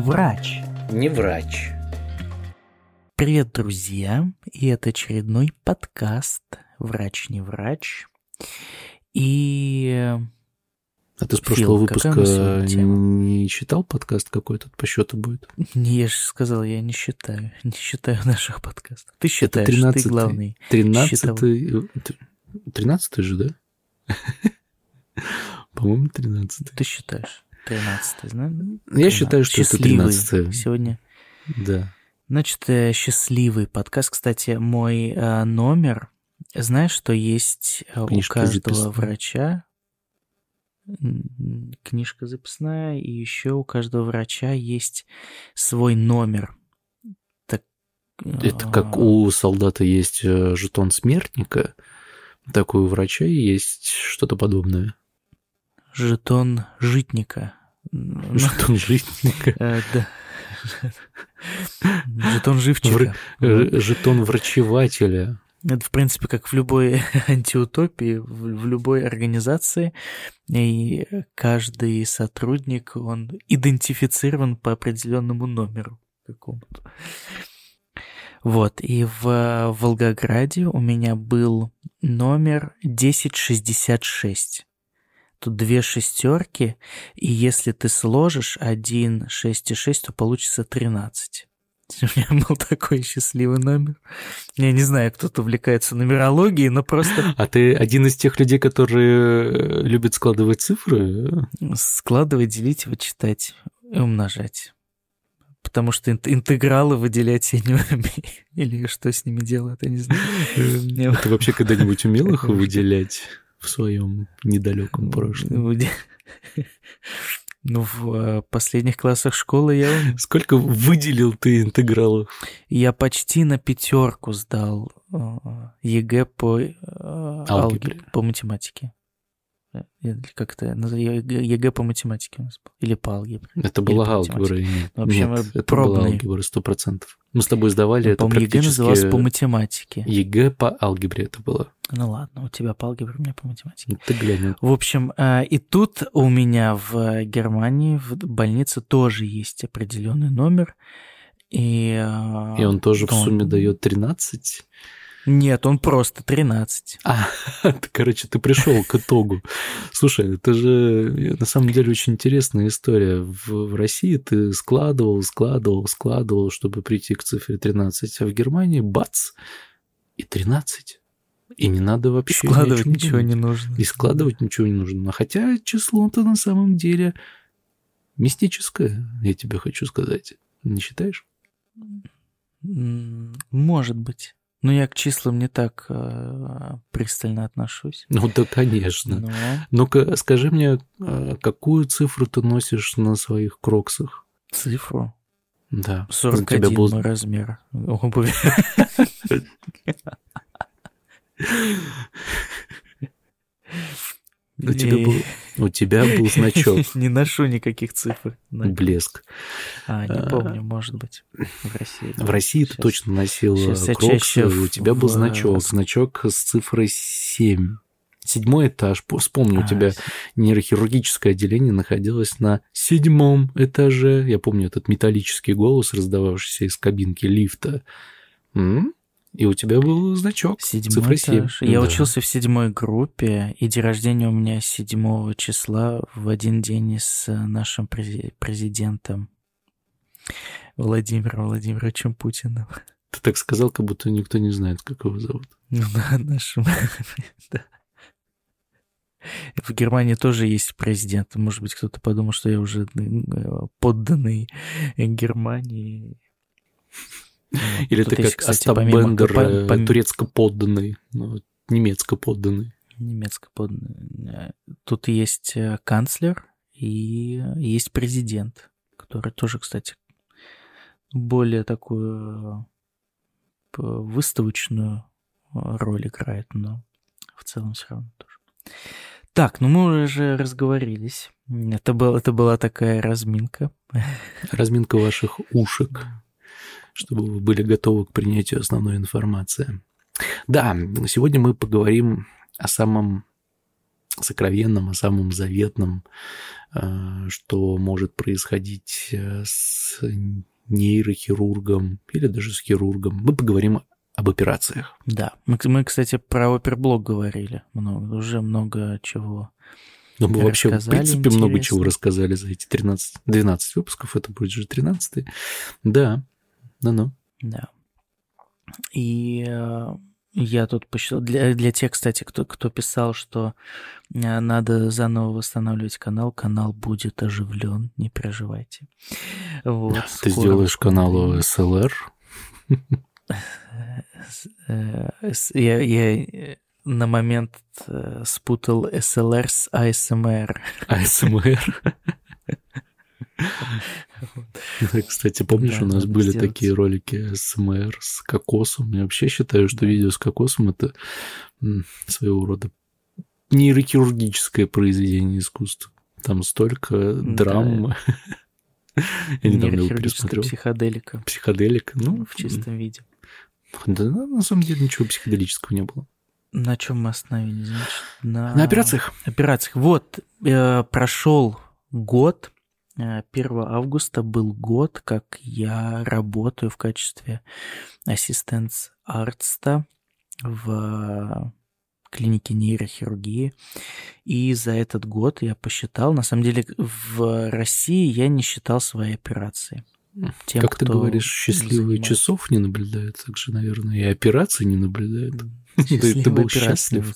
врач. Не врач. Привет, друзья! И это очередной подкаст «Врач не врач». И... А ты с прошлого Фил, выпуска не читал подкаст какой тут по счету будет? Не, я же сказал, я не считаю. Не считаю наших подкастов. Ты Это считаешь, ты 13-й. главный. Тринадцатый... Тринадцатый же, да? По-моему, тринадцатый. Ты считаешь. Тринадцатый, знаешь? Я считаю, что это Счастливый тринадцатый. Сегодня Да. Значит, э, счастливый подкаст. Кстати, мой э, номер. Знаешь, что есть э, у каждого записная. врача книжка записная, и еще у каждого врача есть свой номер. Так, Это как у солдата есть жетон смертника, так и у врача есть что-то подобное. Жетон житника. Жетон житника. э, да. Жетон живчика. Э, Жетон врачевателя. Это, в принципе, как в любой антиутопии, в, в любой организации, и каждый сотрудник, он идентифицирован по определенному номеру какому-то. Вот, и в Волгограде у меня был номер 1066. Тут две шестерки, и если ты сложишь 1, 6 и 6, то получится 13. У меня был такой счастливый номер. Я не знаю, кто-то увлекается нумерологией, но просто А ты один из тех людей, которые э, любят складывать цифры? складывать, делить, вычитать и умножать. Потому что ин- интегралы выделять я не умею. Или что с ними делают, я не знаю. Ты вообще когда-нибудь умел их выделять в своем недалеком прошлом? Выде- Ну, в э, последних классах школы я. Сколько выделил ты интегралов? я почти на пятерку сдал э, ЕГЭ по э, Алгебре. по математике. Как это? ЕГЭ по математике у нас был. Или по алгебре. Это была алгебра. Нет, В общем, нет это пробный. была алгебра, сто процентов. Мы с тобой сдавали это По-моему, ЕГЭ называлось практически... по математике. ЕГЭ по алгебре это было. Ну ладно, у тебя по алгебре, у меня по математике. Ты глянь. В общем, э, и тут у меня в Германии в больнице тоже есть определенный номер. И, э, И он тоже в он- сумме дает 13. Нет, он просто 13. А, ты, короче, ты пришел к итогу. Слушай, это же на самом деле очень интересная история. В, в России ты складывал, складывал, складывал, чтобы прийти к цифре 13, а в Германии бац, и 13. И не надо вообще... о Складывать ничего не думать. нужно. И складывать ничего не нужно. А Хотя число-то на самом деле мистическое, я тебе хочу сказать. Не считаешь? Может быть. Но я к числам не так э, пристально отношусь. Ну да, конечно. Но Ну-ка, скажи мне, а, какую цифру ты носишь на своих кроксах? цифру Да. У 41 тебя был- мой размер обуви. У тебя И- был, у тебя был значок. Не ношу никаких цифр. Блеск. А, не А. помню, может быть, в России. В России ты точно носил кроксы, у тебя был значок. Значок с цифрой 7. Седьмой этаж. По- Вспомни, у А, тебя нейрохирургическое отделение находилось на седьмом этаже. Я помню этот металлический голос, раздававшийся из кабинки лифта. М? И у тебя был значок. Седьмой цифра 7. этаж. Я Да. учился в седьмой группе, и день рождения у меня 7 числа в один день с э, нашим прези- президентом Владимиром Владимировичем Путиным. Ты так сказал, как будто никто не знает, как его зовут. Ну да, нашим. да. В Германии тоже есть президент. Может быть, кто-то подумал, что я уже э, подданный Германии. Или ты как Остап Бендер, э, пом- турецко подданный, ну, немецко подданный. Немецко подданный. Тут есть э, канцлер и есть президент, который тоже, кстати, более такую э, выставочную э, роль играет, но в целом все равно тоже. Так, ну мы уже разговорились. Это, был, это была такая разминка. Разминка ваших ушек, чтобы вы были готовы к принятию основной информации. Да, сегодня мы поговорим о самом сокровенном, о самом заветном, э, что может происходить э, с нейрохирургом или даже с хирургом. Мы поговорим об операциях. Да, мы, мы кстати, про оперблок говорили много, уже много чего но мы вообще, в принципе, интересно. много чего рассказали за эти 13, 12 выпусков. Это будет же 13 Да, ну-ну. Да. И э, я тут посчитал, для, для тех, кстати, кто, кто писал, что э, надо заново восстанавливать канал, канал будет оживлен, не переживайте. Вот, Ты сделаешь каналу SLR? Э, я, я на момент спутал SLR с ASMR. ASMR? Кстати, помнишь, у нас были такие ролики СМР с кокосом? Я вообще считаю, что видео с кокосом это своего рода нейрохирургическое произведение искусства. Там столько драм. Я недавно его пересмотрел. Психоделика. Психоделика, ну. В чистом виде. Да, на самом деле ничего психоделического не было. На чем мы остановились, значит? На, на операциях. Операциях. Вот, э, прошел год, 1 э, августа был год, как я работаю в качестве ассистент артста в клинике нейрохирургии. И за этот год я посчитал, на самом деле в России я не считал свои операции. Тем, как ты говоришь, счастливые занимается. часов не наблюдают, так же, наверное, и операции не наблюдают. Ты, ты был счастлив.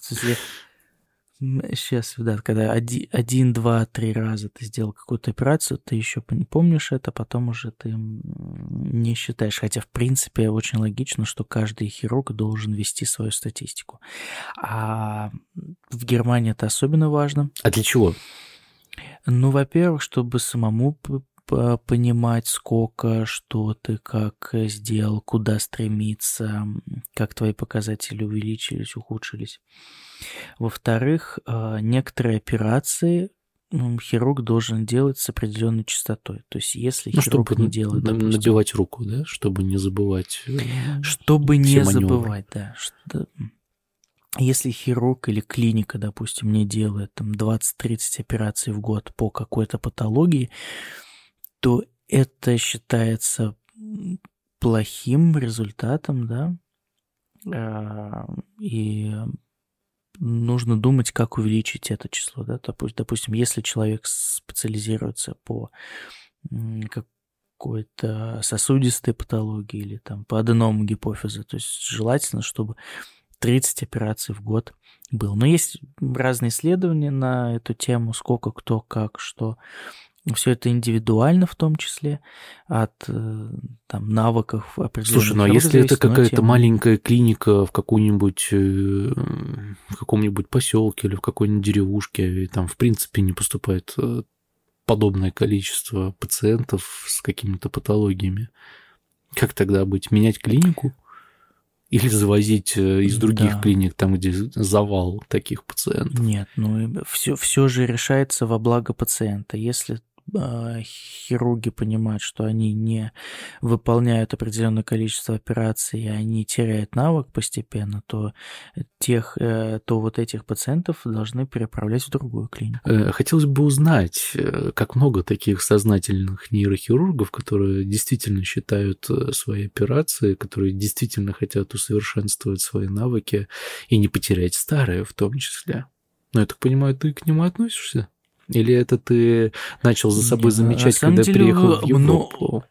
Сейчас, да, когда один, один, два, три раза ты сделал какую-то операцию, ты еще не помнишь это, потом уже ты не считаешь. Хотя, в принципе, очень логично, что каждый хирург должен вести свою статистику. А в Германии это особенно важно. А для чего? Ну, во-первых, чтобы самому понимать, сколько, что ты, как сделал, куда стремиться, как твои показатели увеличились, ухудшились. Во-вторых, а, некоторые операции хирург должен делать с определенной частотой. То есть, если ну, хирург чтобы не делает... Допустим, набивать руку, да? Чтобы не забывать. Э, чтобы не маневры. забывать, да. Что... Если хирург или клиника, допустим, не делает там 20-30 операций в год по какой-то патологии, то это считается плохим результатом, да, а, и нужно думать, как увеличить это число, да, допустим, если человек специализируется по какой-то сосудистой патологии или там по аденому гипофиза, то есть желательно, чтобы 30 операций в год было. Но есть разные исследования на эту тему, сколько кто, как, что. Все это индивидуально в том числе, от э, там, навыков определенных. Слушай, ну а если это какая-то тем... маленькая клиника в какой-нибудь э, в каком-нибудь поселке или в какой-нибудь деревушке, и там в принципе не поступает э, подобное количество пациентов с какими-то патологиями, как тогда быть? Менять клинику? Или завозить из других да. клиник, там, где завал таких пациентов? Нет, ну все, все же решается во благо пациента. Если хирурги понимают, что они не выполняют определенное количество операций, и они теряют навык постепенно, то тех, э, то вот этих пациентов должны переправлять в другую клинику. Э, хотелось бы узнать, э, как много таких сознательных нейрохирургов, которые действительно считают свои операции, которые действительно хотят усовершенствовать свои навыки и не потерять старые в том числе. Но я так понимаю, ты к нему относишься? Или это ты начал за собой не, замечать, когда деле, приехал в Европу?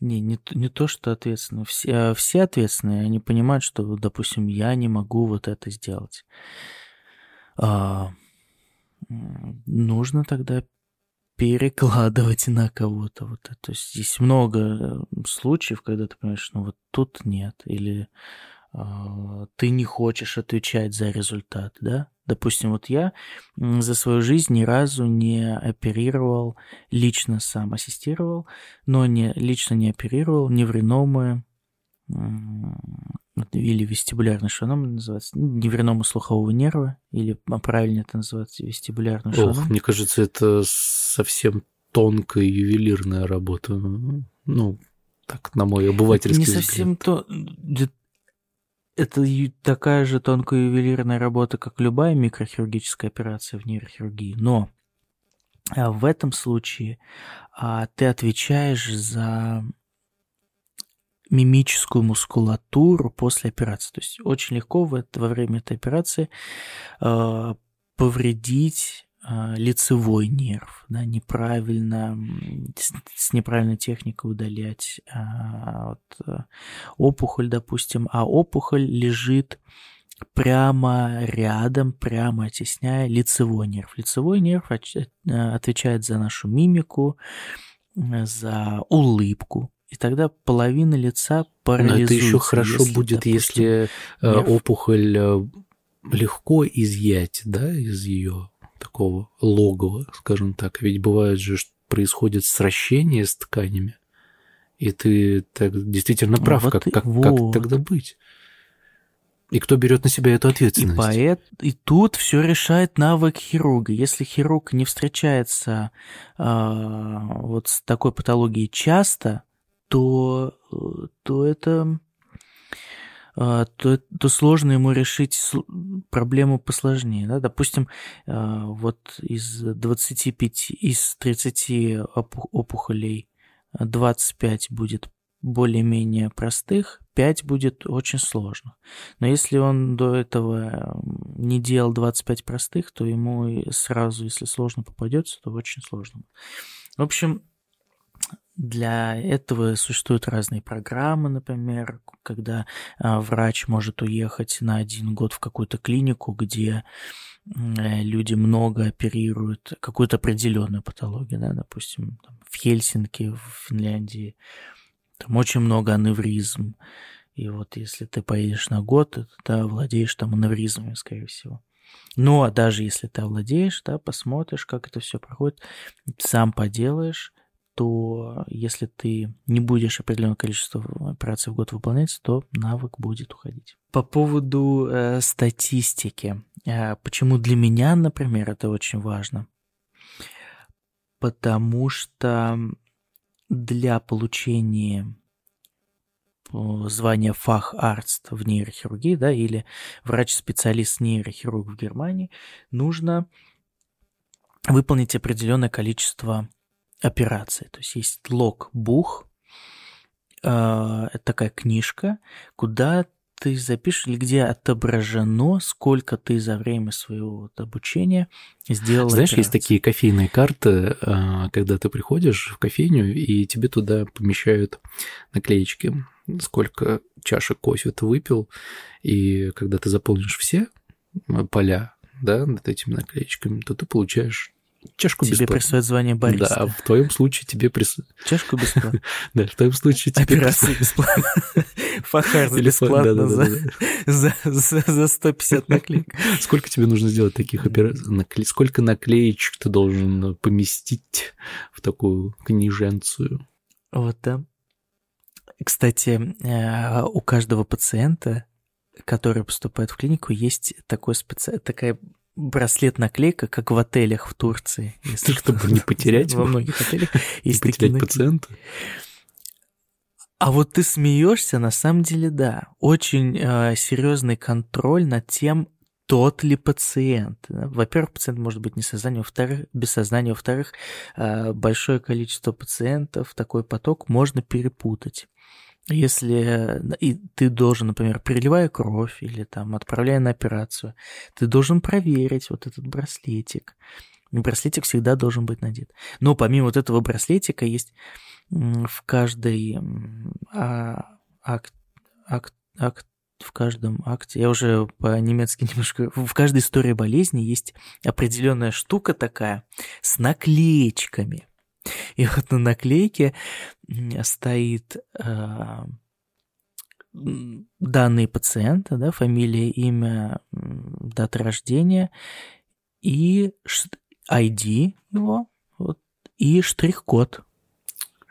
Не, не, не то, что ответственны. Все, а все ответственные, они понимают, что, допустим, я не могу вот это сделать. А, нужно тогда перекладывать на кого-то вот это. То есть здесь много случаев, когда ты понимаешь, ну вот тут нет, или ты не хочешь отвечать за результат, да? Допустим, вот я за свою жизнь ни разу не оперировал, лично сам ассистировал, но не, лично не оперировал невреномы или вестибулярный, оно называется, невреномы слухового нерва, или а правильно это называется, вестибулярный шаном. Ох, мне кажется, это совсем тонкая ювелирная работа. Ну, так, на мой обывательский взгляд. Не совсем то это такая же тонкая ювелирная работа, как любая микрохирургическая операция в нейрохирургии. Но а, в этом случае а, ты отвечаешь за мимическую мускулатуру после операции. То есть очень легко во время этой операции э, повредить лицевой нерв, да, неправильно, с, с неправильной техникой удалять э, вот, опухоль, допустим, а опухоль лежит прямо рядом, прямо оттесняя лицевой нерв. Лицевой нерв отвечает за нашу мимику, за улыбку, и тогда половина лица парализуется. Но это еще хорошо если, будет, допустим, если э, нерв... опухоль э, легко изъять, да, из ее такого логова, скажем так. Ведь бывает же, что происходит сращение с тканями, и ты так действительно прав, вот как, как, вот. как тогда быть? И кто берет на себя эту ответственность? И, поэт, и тут все решает навык хирурга. Если хирург не встречается э, вот с такой патологией часто, то, то это то, то сложно ему решить проблему посложнее. Да? Допустим, а, вот из 25, из 30 опухолей 25 будет более-менее простых, 5 будет очень сложно. Но если он до этого не делал 25 простых, то ему сразу, если сложно попадется, то очень сложно. В общем, для этого существуют разные программы, например, когда а, врач может уехать на один год в какую-то клинику, где э, люди много оперируют какую-то определенную патологию, да, допустим, там, в Хельсинки, в Финляндии, там очень много аневризм, и вот если ты поедешь на год, ты овладеешь там аневризмами, скорее всего. Ну, а даже если ты овладеешь, да, посмотришь, как это все проходит, сам поделаешь, то если ты не будешь определенное количество операций в год выполнять, то навык будет уходить. По поводу э, статистики. Э, почему для меня, например, это очень важно? Потому что для получения звания фахарст в нейрохирургии, да, или врач-специалист нейрохирург в Германии, нужно выполнить определенное количество операции. То есть есть лог-бух, э, это такая книжка, куда ты запишешь, или где отображено, сколько ты за время своего вот обучения сделал. Знаешь, операций. есть такие кофейные карты, э, когда ты приходишь в кофейню, и тебе туда помещают наклеечки, сколько чашек кофе ты выпил, и когда ты заполнишь все поля, да, над этими наклеечками, то ты получаешь Чашку тебе бесплатно. присвоят звание бариста. Да, в твоем случае тебе присвоят... Чашку бесплатно. Да, в твоем случае тебе Операция бесплатно. Фахар бесплатно за 150 наклеек. Сколько тебе нужно сделать таких операций? Сколько наклеечек ты должен поместить в такую книженцию? Вот, да. Кстати, э, у каждого пациента, который поступает в клинику, есть такой специ... такая браслет-наклейка, как в отелях в Турции. Если чтобы не потерять во многих отелях не потерять пациента. А вот ты смеешься, на самом деле, да. Очень э, серьезный контроль над тем, тот ли пациент. Во-первых, пациент может быть не сознание, во-вторых, без сознания, во-вторых, э, большое количество пациентов, такой поток можно перепутать. Если и ты должен, например, переливая кровь или там отправляя на операцию, ты должен проверить вот этот браслетик. Браслетик всегда должен быть надет. Но помимо вот этого браслетика есть в каждой а, акт, акт, акт, в каждом акте, я уже по-немецки немножко, в каждой истории болезни есть определенная штука такая с наклеечками. И вот на наклейке стоит э, данные пациента, да, фамилия, имя, дата рождения и ID его, вот, и штрих-код.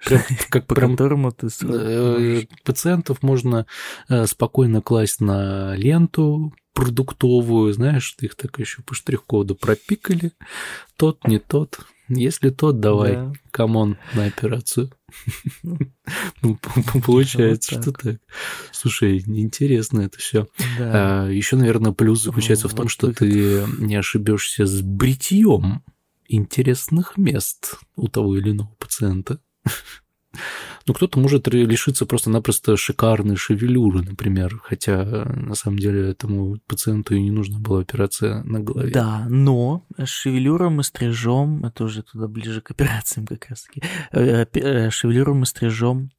Прям, как по прям, которому ты э, пациентов можно э, спокойно класть на ленту продуктовую, знаешь, их так еще по штрих-коду пропикали, тот, не тот. Если тот, давай, да. come on, на операцию. Ну, получается, что так. Слушай, интересно это все. А, Еще, наверное, плюс заключается в том, что ты не ошибешься с бритьем интересных мест у того или иного пациента. Ну, кто-то может лишиться просто-напросто шикарной шевелюры, например, хотя на самом деле этому пациенту и не нужна была операция на голове. Да, но шевелюру мы стрижем, это уже туда ближе к операциям как раз-таки, э, э, шевелюру мы стрижем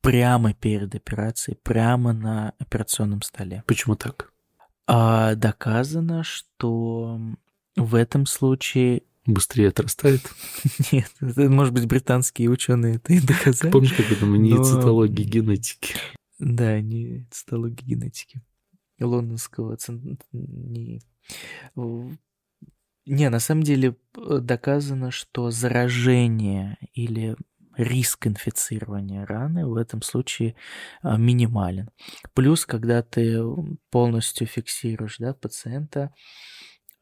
прямо перед операцией, прямо на операционном столе. Почему так? А доказано, что в этом случае быстрее отрастает? Нет, это, может быть, британские ученые это и доказали. Помнишь, как это не но... цитологии генетики? Да, не цитологии генетики. Лондонского центра... Не... не, на самом деле доказано, что заражение или риск инфицирования раны в этом случае а, минимален. Плюс, когда ты полностью фиксируешь да, пациента,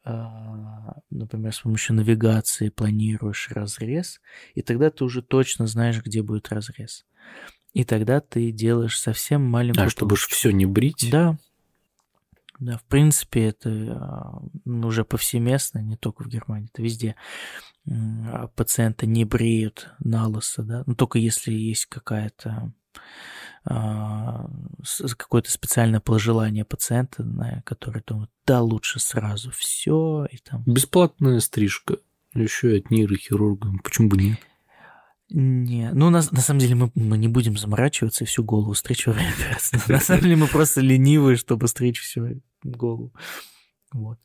например, с помощью навигации планируешь разрез, и тогда ты уже точно знаешь, где будет разрез. И тогда ты делаешь совсем маленькую... А, чтобы все не брить? Да. Да, в принципе, это а, уже повсеместно, не только в Германии, это везде. Пациента не бреют на лысо, да, ну, только если есть какая-то а, какое-то специальное пожелание пациента, на которое думает, да, лучше сразу все. И там... Бесплатная стрижка, еще и от нейрохирурга, почему бы нет? Не, ну на, на самом деле мы, мы не будем заморачиваться и всю голову стричь во время операции. На самом деле мы просто ленивые, чтобы стричь всю голову. Вот.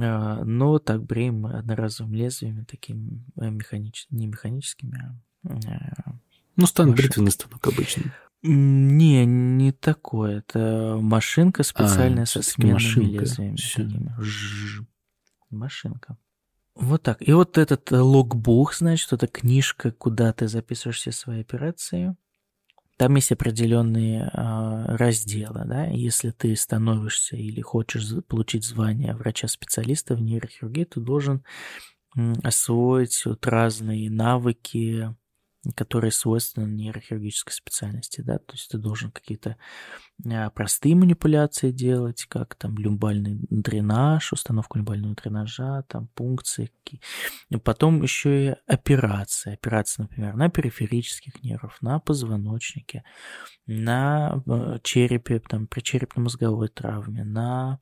А, но так бреем одноразовым лезвиями, такими э, механическими, не механическими, а ну, стан бритвенный станок обычный. Не, не такое. Это машинка специальная а, со сменными машинка. лезвиями. Машинка. Вот так. И вот этот э, логбук, значит, это книжка, куда ты записываешь все свои операции. Там есть определенные э, разделы, да. Если ты становишься или хочешь получить звание врача-специалиста в нейрохирургии, ты должен освоить вот разные навыки, которые свойственны нейрохирургической специальности, да, то есть ты должен какие-то а, простые манипуляции делать, как там люмбальный дренаж, установку люмбального дренажа, там пункции. И потом еще и операции. Операции, например, на периферических нервах, на позвоночнике, на э, черепе, там, при черепно-мозговой травме, на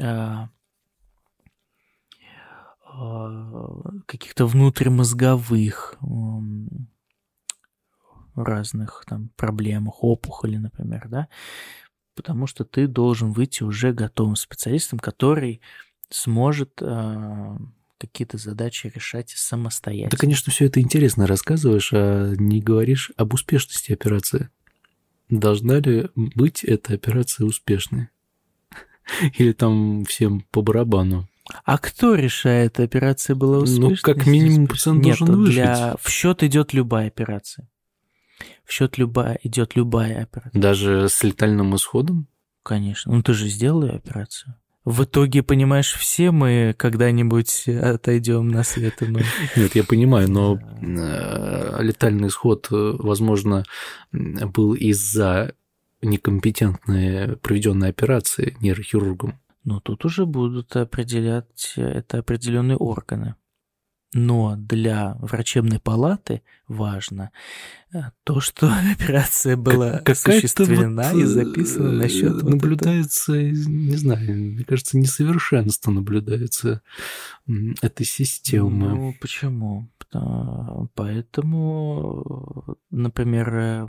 а, а, каких-то внутримозговых разных там проблемах, опухоли, например, да, потому что ты должен выйти уже готовым специалистом, который сможет э, какие-то задачи решать самостоятельно. Ты, конечно, все это интересно рассказываешь, а не говоришь об успешности операции. Должна ли быть эта операция успешной? Или там всем по барабану? А кто решает, операция была успешной? Ну, как минимум, пациент Нет, должен выжить. Для... В счет идет любая операция в счет любая, идет любая операция. Даже с летальным исходом? Конечно. Ну ты же сделал операцию. В итоге, понимаешь, все мы когда-нибудь отойдем на свет иной. Нет, я понимаю, но э, летальный исход, возможно, был из-за некомпетентной проведенной операции нейрохирургом. Но тут уже будут определять это определенные органы. Но для врачебной палаты важно э, то, что операция была как, осуществлена вот, и записана на счет. Э, наблюдается, вот не знаю, мне кажется, несовершенство наблюдается этой системы. Ну, почему? Поэтому, например, э,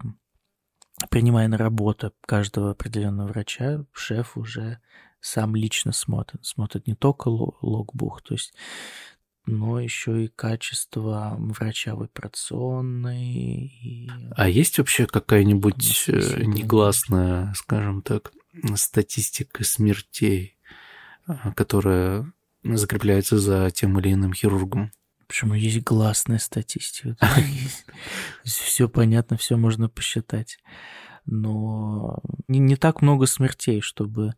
принимая на работу каждого определенного врача, шеф уже сам лично смотрит. Смотрит не только логбух, то есть но еще и качество врача в операционной. И... А есть вообще какая-нибудь э, негласная, скажем так, статистика смертей, а, которая закрепляется за тем или иным хирургом? Почему есть гласная статистика? Все понятно, все можно посчитать но не, не так много смертей, чтобы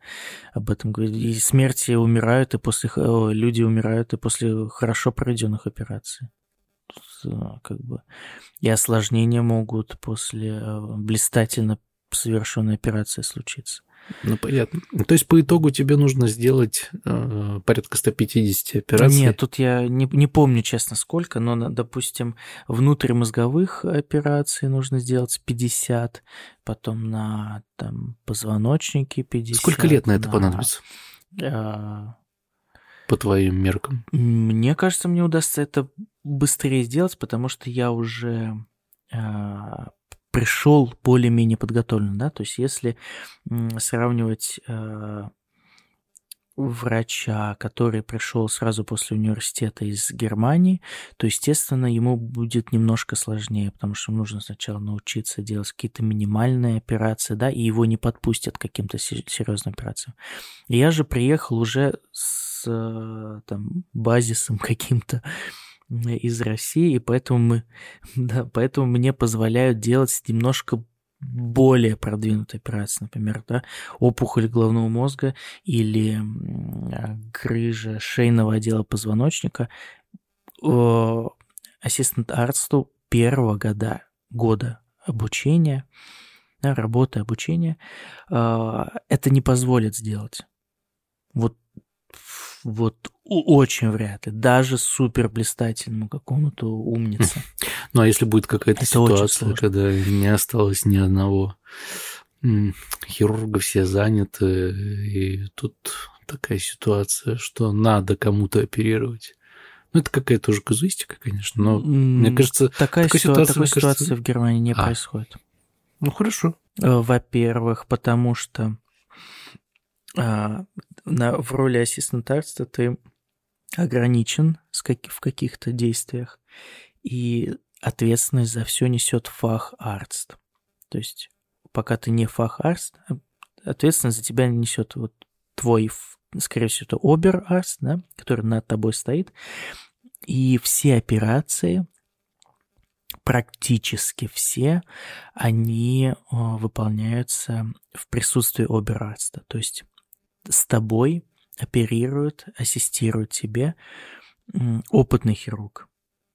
об этом говорить. И смерти умирают, и после люди умирают и после хорошо проведенных операций. как бы и осложнения могут после блистательно совершенной операции случиться. Ну, понятно. То есть, по итогу тебе нужно сделать э, порядка 150 операций? Нет, тут я не, не помню, честно, сколько, но, допустим, внутримозговых операций нужно сделать 50, потом на там, позвоночнике 50. Сколько лет на это на, понадобится? Э, по твоим меркам? Мне кажется, мне удастся это быстрее сделать, потому что я уже э, пришел более-менее подготовлен, да, то есть если сравнивать э, врача, который пришел сразу после университета из Германии, то, естественно, ему будет немножко сложнее, потому что нужно сначала научиться делать какие-то минимальные операции, да, и его не подпустят к каким-то серьезным операциям. Я же приехал уже с э, там, базисом каким-то, из России, и поэтому, мы, да, поэтому мне позволяют делать немножко более продвинутые операции, например, да, опухоль головного мозга или а, грыжа шейного отдела позвоночника. Ассистент арсту первого года, года обучения, да, работы обучения, а, это не позволит сделать. Вот вот очень вряд ли. Даже супер блистательному какому-то умнице. Ну, а если будет какая-то ситуация, когда не осталось ни одного хирурга, все заняты, и тут такая ситуация, что надо кому-то оперировать. Ну, это какая-то уже казуистика, конечно, но мне кажется... Такая, такая ситуация, такой кажется... ситуации в Германии не а. происходит. Ну, хорошо. Э, во-первых, потому что а, на, в роли ассистента ты ограничен с как, в каких-то действиях, и ответственность за все несет фах арст. То есть, пока ты не фах арст, а, ответственность за тебя несет вот твой, скорее всего, это обер арст, да, который над тобой стоит, и все операции, практически все, они выполняются в присутствии оберарста. То есть с тобой оперирует, ассистирует тебе опытный хирург,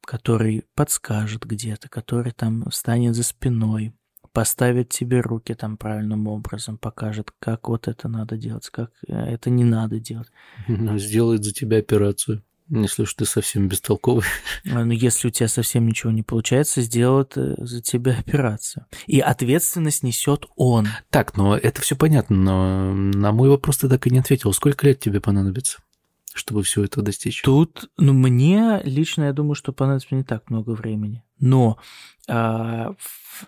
который подскажет где-то, который там встанет за спиной, поставит тебе руки там правильным образом, покажет, как вот это надо делать, как э, это не надо делать. Сделает за тебя операцию. Если уж ты совсем бестолковый. А, ну, если у тебя совсем ничего не получается, сделают э, за тебя операцию. И ответственность несет он. Так, ну это все понятно, но на мой вопрос ты так и не ответил. Сколько лет тебе понадобится? чтобы все это достичь? Тут, ну, мне лично, я думаю, что понадобится не так много времени. Но а, в,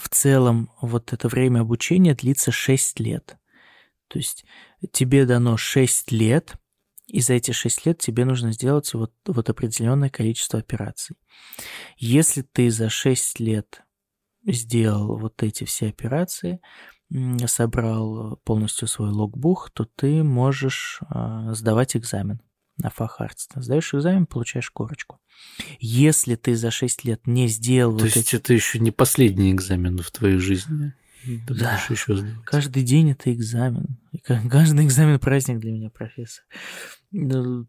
в целом вот это время обучения длится 6 лет. То есть тебе дано 6 лет – и за эти 6 лет тебе нужно сделать вот, вот определенное количество операций. Если ты за 6 лет сделал вот эти все операции, собрал полностью свой логбух, то ты можешь э, сдавать экзамен на фахарство. Сдаешь экзамен, получаешь корочку. Если ты за 6 лет не сделал... То вот есть эти... это еще не последний экзамен в твоей жизни? Да. Еще Каждый день это экзамен. Каждый экзамен праздник для меня, профессор. Ну,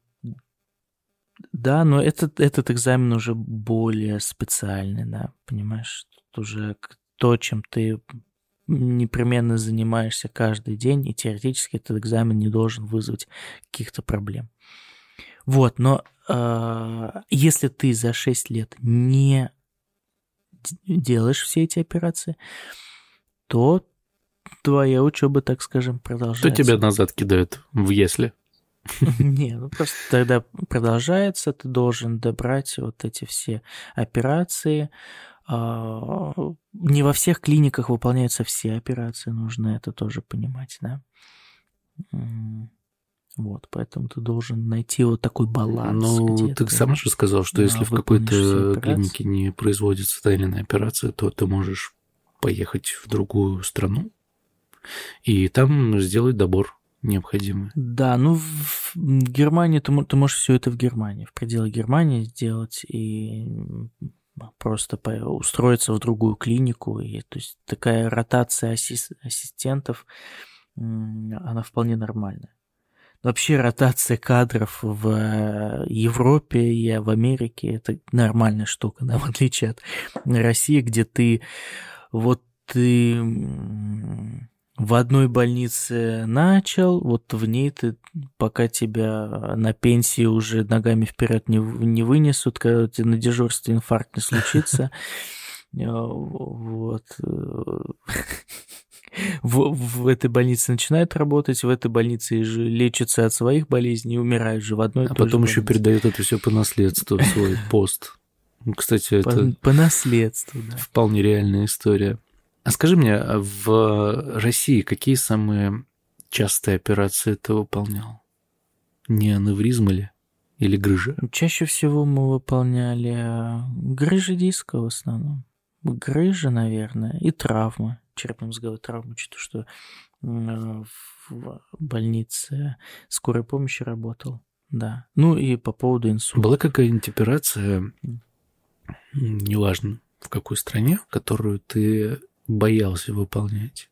да, но этот, этот экзамен уже более специальный, да, понимаешь? Тут уже то, чем ты непременно занимаешься каждый день, и теоретически этот экзамен не должен вызвать каких-то проблем. Вот, но э, если ты за 6 лет не делаешь все эти операции, то твоя учеба, так скажем, продолжается. То тебя назад кидают в если. Не, ну просто тогда продолжается, ты должен добрать вот эти все операции. А, не во всех клиниках выполняются все операции, нужно это тоже понимать, да. Вот, поэтому ты должен найти вот такой баланс. Ну, ты сам же сказал, что если в какой-то клинике не производится та или иная операция, то ты можешь поехать в другую страну и там сделать добор необходимый. Да, ну в Германии ты, ты можешь все это в Германии, в пределах Германии сделать и просто устроиться в другую клинику. И, то есть такая ротация ассистентов, она вполне нормальная. Вообще ротация кадров в э, Европе и в Америке это нормальная штука, да, в отличие от России, где ты вот ты в одной больнице начал, вот в ней ты, пока тебя на пенсии уже ногами вперед не, не вынесут, когда у тебя на дежурстве инфаркт не случится. Э, вот. В, в этой больнице начинают работать, в этой больнице же лечатся от своих болезней и умирают же в одной А потом еще передают это все по наследству свой пост. Кстати, по, это по наследству, да. вполне реальная история. А скажи мне, а в России какие самые частые операции ты выполнял? Не аневризма ли? Или грыжа? Чаще всего мы выполняли а, грыжи диска в основном. Грыжа, наверное, и травмы. Черепно-мозговые травмы, что что в больнице скорой помощи работал. Да. Ну и по поводу инсульта. Была какая-нибудь операция, неважно в какой стране, которую ты боялся выполнять.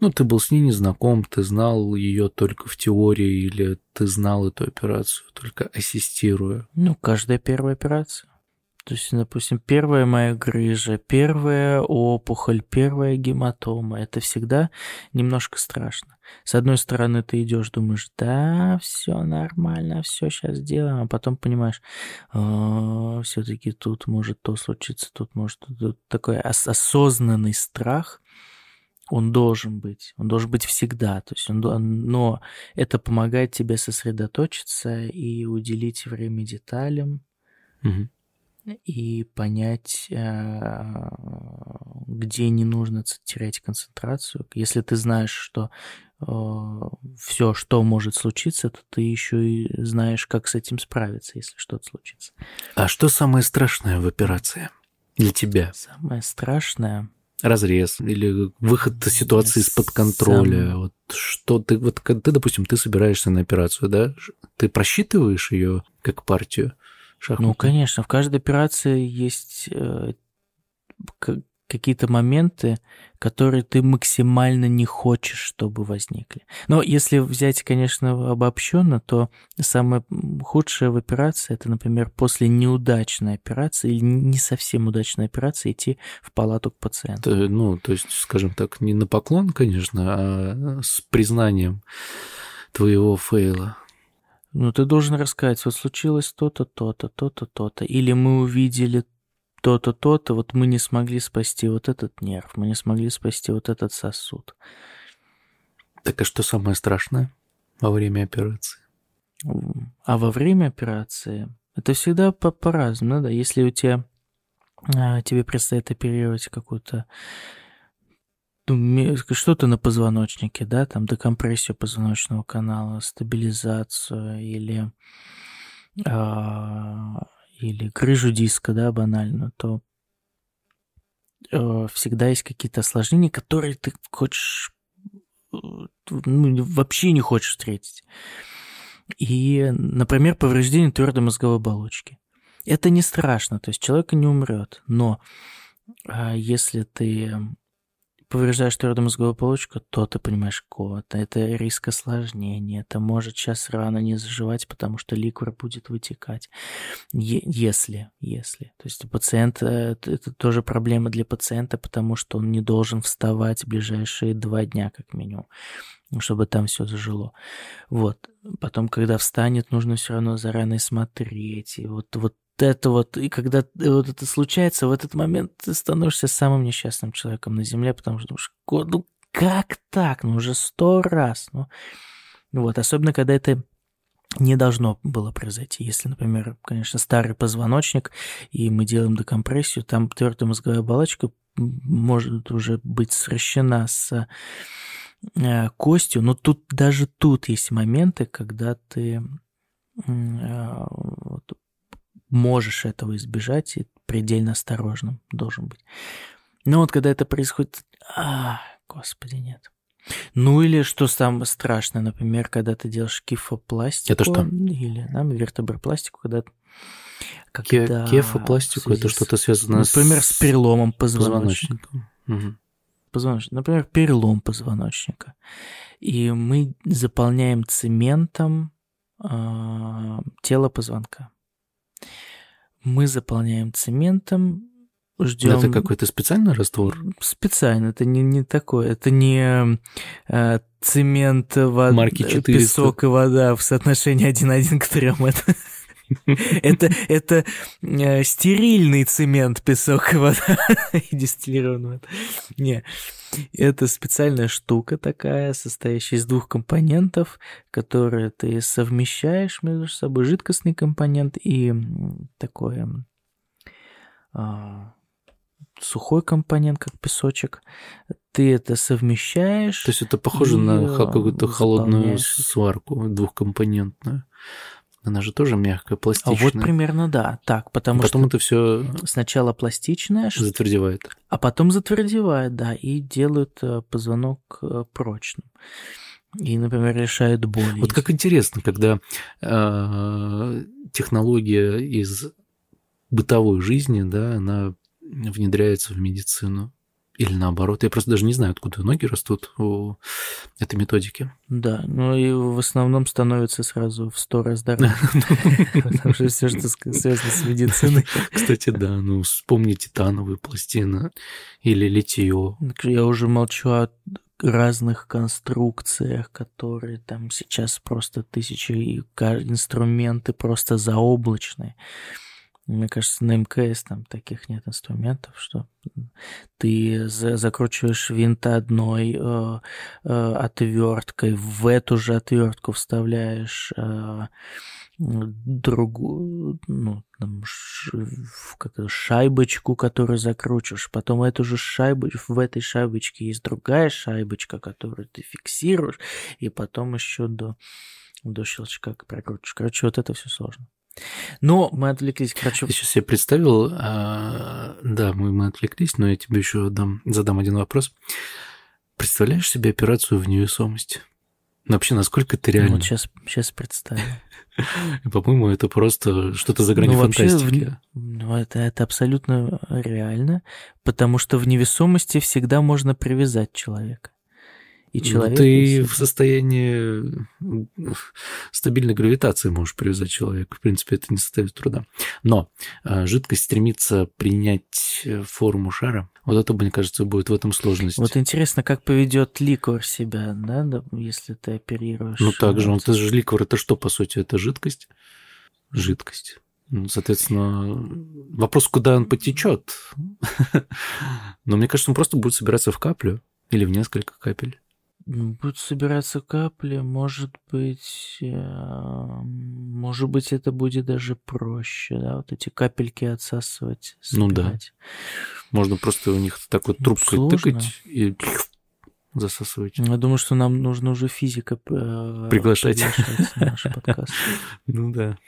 Ну, ты был с ней не знаком, ты знал ее только в теории, или ты знал эту операцию, только ассистируя. Ну, каждая первая операция. То есть, допустим, первая моя грыжа, первая опухоль, первая гематома. Это всегда немножко страшно. С одной стороны, ты идешь, думаешь, да, все нормально, все сейчас сделаем, а потом понимаешь, «А, все-таки тут может то случиться, тут может тут такой осознанный страх. Он должен быть, он должен быть всегда, то есть он, но это помогает тебе сосредоточиться и уделить время деталям, угу и понять, э, где не нужно терять концентрацию. Если ты знаешь, что э, все, что может случиться, то ты еще и знаешь, как с этим справиться, если что-то случится. А что самое страшное в операции для тебя? Самое страшное разрез или выход из ситуации из-под контроля. Сам... Вот что ты, вот ты, допустим, ты собираешься на операцию, да? Ты просчитываешь ее как партию? Шахматы? Ну, конечно, в каждой операции есть э, какие-то моменты, которые ты максимально не хочешь, чтобы возникли. Но если взять, конечно, обобщенно, то самое худшее в операции это, например, после неудачной операции или не совсем удачной операции идти в палату к пациенту. Ну, то есть, скажем так, не на поклон, конечно, а с признанием твоего фейла. Ну, ты должен рассказать, вот случилось то-то, то-то, то-то, то-то. Или мы увидели то-то, то-то, вот мы не смогли спасти вот этот нерв, мы не смогли спасти вот этот сосуд. Так а что самое страшное во время операции? А во время операции это всегда по- по-разному, да? Если у тебя а, тебе предстоит оперировать какую-то что-то на позвоночнике, да, там декомпрессию позвоночного канала, стабилизацию или, а, или грыжу диска, да, банально, то э, всегда есть какие-то осложнения, которые ты хочешь, э, ну, вообще не хочешь встретить. И, например, повреждение твердой мозговой оболочки. Это не страшно, то есть человек не умрет, но а, если ты повреждаешь твердую мозговую оболочку, то ты понимаешь код. Это риск осложнения. Это может сейчас рано не заживать, потому что ликвор будет вытекать. Е- если, если. То есть пациент, э, это тоже проблема для пациента, потому что он не должен вставать в ближайшие два дня как минимум чтобы там все зажило. Вот. Потом, когда встанет, нужно все равно заранее смотреть. И вот, вот это вот, и когда вот это случается, в этот момент ты становишься самым несчастным человеком на Земле, потому что думаешь, ну как так? Ну уже сто раз. Ну, вот, особенно когда это не должно было произойти. Если, например, конечно, старый позвоночник, и мы делаем декомпрессию, там твердая мозговая оболочка может уже быть сращена с э, костью, но тут даже тут есть моменты, когда ты э, вот, можешь этого избежать и предельно осторожным должен быть. Но вот когда это происходит, а, господи, нет. Ну или что самое страшное, например, когда ты делаешь кифопластику. Это что? Или да, вертебропластику, когда когда Кефопластику это что-то связано например, с, с переломом позвоночника. Угу. позвоночника, например, перелом позвоночника, и мы заполняем цементом э, тело позвонка. Мы заполняем цементом, ждем... Это какой-то специальный раствор? Специально, это не, не такое, это не э, цемент, Марки 400. песок и вода в соотношении 1-1 к 3. Это, это, это э, стерильный цемент, песок и вода и дистиллированный. Не, это специальная штука такая, состоящая из двух компонентов, которые ты совмещаешь между собой, жидкостный компонент и такое а, сухой компонент, как песочек. Ты это совмещаешь. То есть это похоже на и, какую-то холодную сварку двухкомпонентную. Она же тоже мягкая, А пластичная. вот примерно да, так, потому Потом что это все сначала пластичная, ш- затвердевает. а потом затвердевает, да, и делают э, позвонок э, прочным. И, например, решают боль. Вот как интересно, когда э, технология из бытовой жизни, да, она внедряется в медицину. Или наоборот. Я просто даже не знаю, откуда ноги растут у этой методики. Да, ну и в основном становится сразу в сто раз дороже. Потому что все, что связано с медициной. Кстати, да, ну вспомни титановые пластины или литье. Я уже молчу о разных конструкциях, которые там сейчас просто тысячи инструменты просто заоблачные. Мне кажется, на МКС там таких нет инструментов, что ты за- закручиваешь винт одной э, э, отверткой, в эту же отвертку вставляешь э, другую, ну, там, в- это, шайбочку, которую закручиваешь, потом эту же шайбочку, в этой шайбочке есть другая шайбочка, которую ты фиксируешь, и потом еще до, до щелчка прокручиваешь. Короче, вот это все сложно. Но мы отвлеклись, короче, Я сейчас себе представил, а, да, мы, мы отвлеклись, но я тебе еще дам, задам один вопрос. Представляешь себе операцию в невесомости? Ну, вообще, насколько это реально? вот сейчас, сейчас представим. По-моему, это просто что-то за гранью Ну, вообще, фантастики. в- ну, это, это абсолютно реально, потому что в невесомости всегда можно привязать человека. И Ну, человек... ты если- в состоянии стабильной гравитации можешь привязать человека. В принципе, это не составит труда. Но э, жидкость стремится принять э, форму шара. Вот это, мне кажется, будет в этом сложность. Вот интересно, как поведет ликор себя, да, если ты оперируешь. Ну, так же, он, это же ликвор, это что, по сути, это жидкость? Жидкость. Ну, соответственно, вопрос, куда он потечет. Но мне кажется, он просто будет собираться в каплю или в несколько капель. Ну, Будут собираться капли, может быть, э, может быть, это будет даже проще, да, вот эти капельки отсасывать, Ну да. собирать. Можно просто у них так вот Ну, трубкой сложно. тыкать и засасывать. Я думаю, что нам нужно уже физика э, Приглашать. приглашать на наш подкаст. Ну да,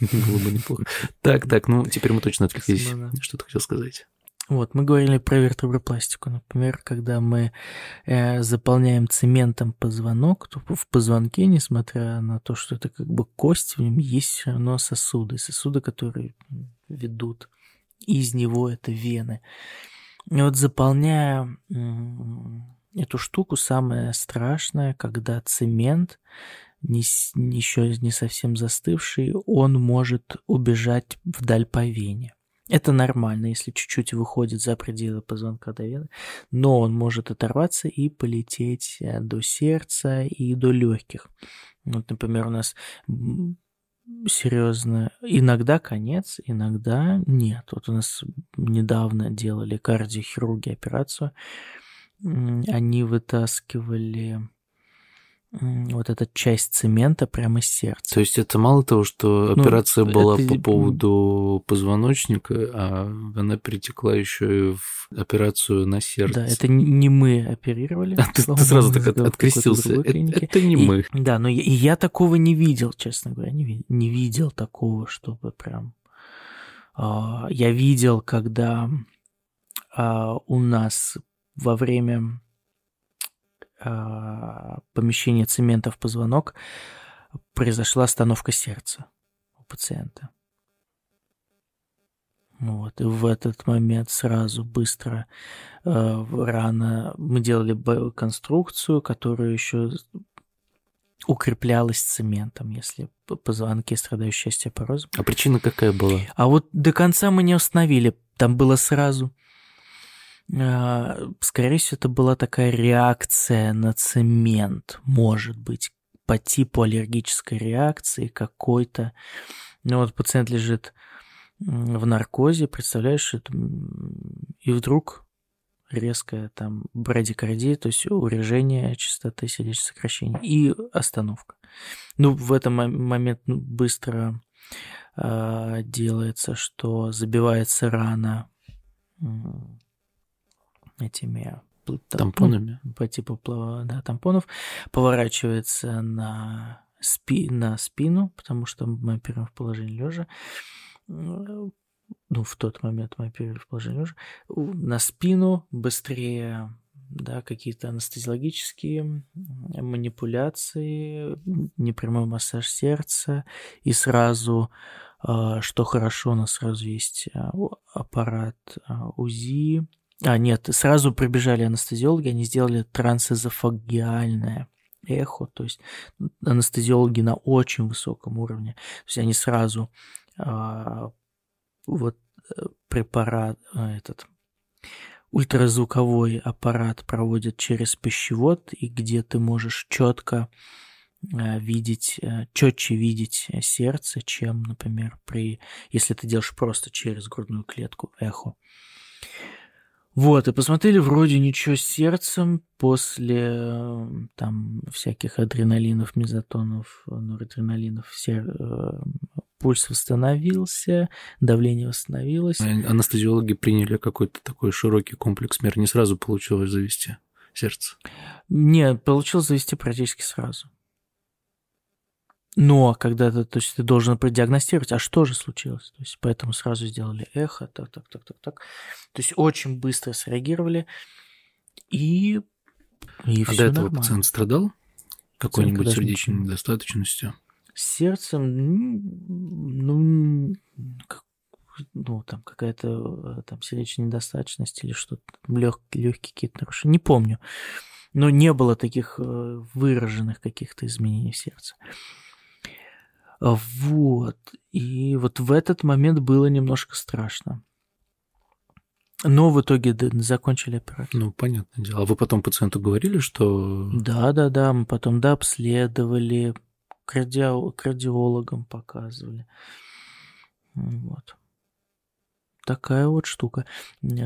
было бы неплохо. Так, так, ну теперь мы точно отвлеклись. Что ты хотел сказать? Вот, мы говорили про вертебропластику. Например, когда мы э, заполняем цементом позвонок, то в позвонке, несмотря на то, что это как бы кость, в нем есть все равно сосуды. Сосуды, которые ведут из него это вены. И вот заполняя эту штуку, самое страшное, когда цемент, не, еще не совсем застывший, он может убежать вдаль по вене. Это нормально, если чуть-чуть выходит за пределы позвонка до вены, но он может оторваться и полететь э, до сердца и до легких. Вот, например, у нас серьезно, иногда конец, иногда нет. Вот у нас недавно делали кардиохирурги операцию, они вытаскивали вот эта часть цемента прямо из сердца. То есть это мало того, что Ну, операция была это- по поводу позвоночника, а она перетекла еще и в операцию на сердце. Да, это не- мы оперировали. А ты, ты сразу так от- открестился. Это, это не И- мы. Да, но я, и я такого не видел, честно говоря, не, не видел такого, чтобы прям... а, я видел, когда а, у нас во время помещения цемента в позвонок произошла остановка сердца у пациента. Вот, и в этот момент сразу быстро э, рано мы делали конструкцию, которую еще укреплялась цементом, если позвонки, страдающие остеопорозом. А причина какая была? А вот до конца мы не установили. Там было сразу... Э, скорее всего, это была такая реакция на цемент, может быть, по типу аллергической реакции какой-то. Ну вот пациент лежит в наркозе, представляешь, и вдруг резкая там брадикардия, то есть урежение частоты сердечных сокращений и остановка. Ну, в этом момент быстро э, делается, что забивается рана этими тампонами? ну, по типу да, тампонов, поворачивается на, спи, на спину, потому что мы оперируем в положении лежа, ну, в тот момент мы оперировали в положении лежа, на спину быстрее, да, какие-то анестезиологические манипуляции, непрямой массаж сердца, и сразу, а, что хорошо, у нас сразу есть а, аппарат а, УЗИ, а, нет, сразу прибежали анестезиологи, они сделали трансэзофагиальное эхо, то есть анестезиологи на очень высоком уровне, то есть они сразу а, вот э, препарат, а, этот ультразвуковой аппарат проводят через пищевод, и где ты можешь четко а, видеть, э, четче видеть сердце, чем, например, при, если ты делаешь просто через грудную клетку эхо. Вот, и посмотрели, вроде ничего с сердцем после э, там всяких адреналинов, мезотонов, норадреналинов, сер... Э, пульс восстановился, давление восстановилось. Анестезиологи приняли какой-то такой широкий комплекс мер, не сразу получилось завести сердце? Нет, получилось завести практически сразу. Но когда ты, то есть ты должен продиагностировать, а что же случилось? То есть поэтому сразу сделали эхо, так, так, так, так, так. То есть очень быстро среагировали и и а до этого нормально. пациент страдал какой-нибудь сердечной недостаточностью? Сердцем, ну, как, ну, там какая-то э, там сердечная недостаточность или что-то, лег, легкие какие-то нарушения, не помню. Но не было таких э, выраженных каких-то изменений в сердце. Вот. И вот в этот момент было немножко страшно. Но в итоге закончили операцию. Ну, понятное дело. А вы потом пациенту говорили, что... Да, да, да. Мы потом, да, обследовали, к, радио... к радиологам показывали. Вот. Такая вот штука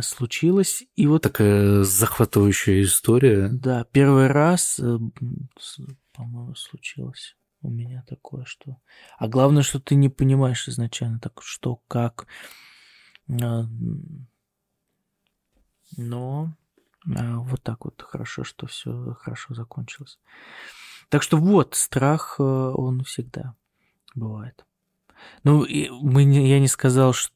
случилась. И вот... Такая захватывающая история. Да, первый раз, э, по-моему, случилось у меня такое, что... А главное, что ты не понимаешь изначально, так что, как. А, но а, вот так вот хорошо, что все хорошо закончилось. Так что вот, страх, э, он всегда бывает. Ну, мы, я не сказал, что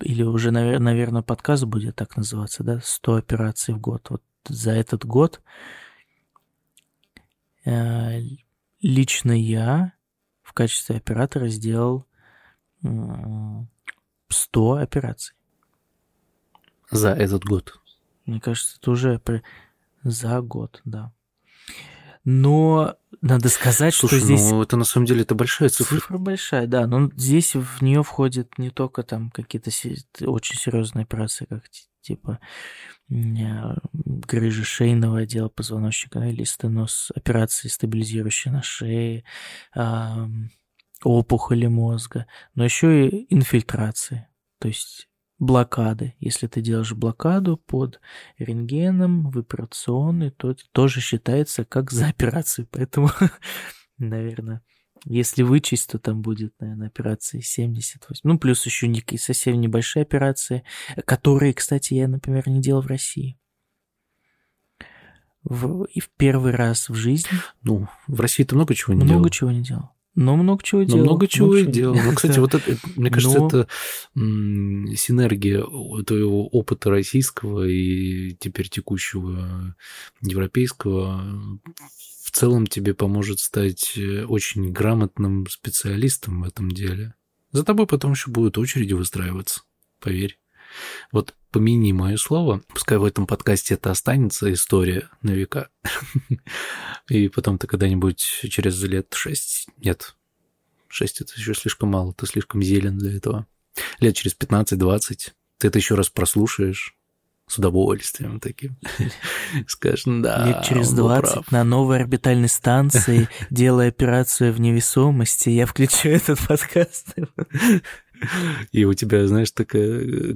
или уже, наверное, подкаст будет так называться, да, 100 операций в год. Вот за этот год э, лично я в качестве оператора сделал 100 операций. За этот год? Мне кажется, это уже за год, да. Но надо сказать, Слушай, что здесь... ну это на самом деле это большая цифра. Цифра большая, да. Но здесь в нее входят не только там какие-то очень серьезные операции, как типа грыжи шейного отдела позвоночника или стеноз, операции, стабилизирующие на шее, опухоли мозга, но еще и инфильтрации, то есть блокады. Если ты делаешь блокаду под рентгеном в операционной, то это тоже считается как за операцию. Поэтому, наверное, если вычесть, то там будет, наверное, операции 78. Ну, плюс еще совсем небольшие операции, которые, кстати, я, например, не делал в России. В, и в первый раз в жизни. Ну, в России ты много чего не много делал? Много чего не делал. Но много чего делал. много чего и делал. Ну, кстати, вот это, мне кажется, Но... это синергия твоего опыта российского и теперь текущего европейского в целом тебе поможет стать э, очень грамотным специалистом в этом деле. За тобой потом еще будут очереди выстраиваться, поверь. Вот помяни мое слово, пускай в этом подкасте это останется история на века. И потом ты когда-нибудь через лет шесть, нет, шесть это еще слишком мало, ты слишком зелен для этого. Лет через 15-20 ты это еще раз прослушаешь, с удовольствием таким. Скажешь, да. Лет через 20 на новой орбитальной станции, делая операцию в невесомости, я включу этот подкаст. И у тебя, знаешь, такая э,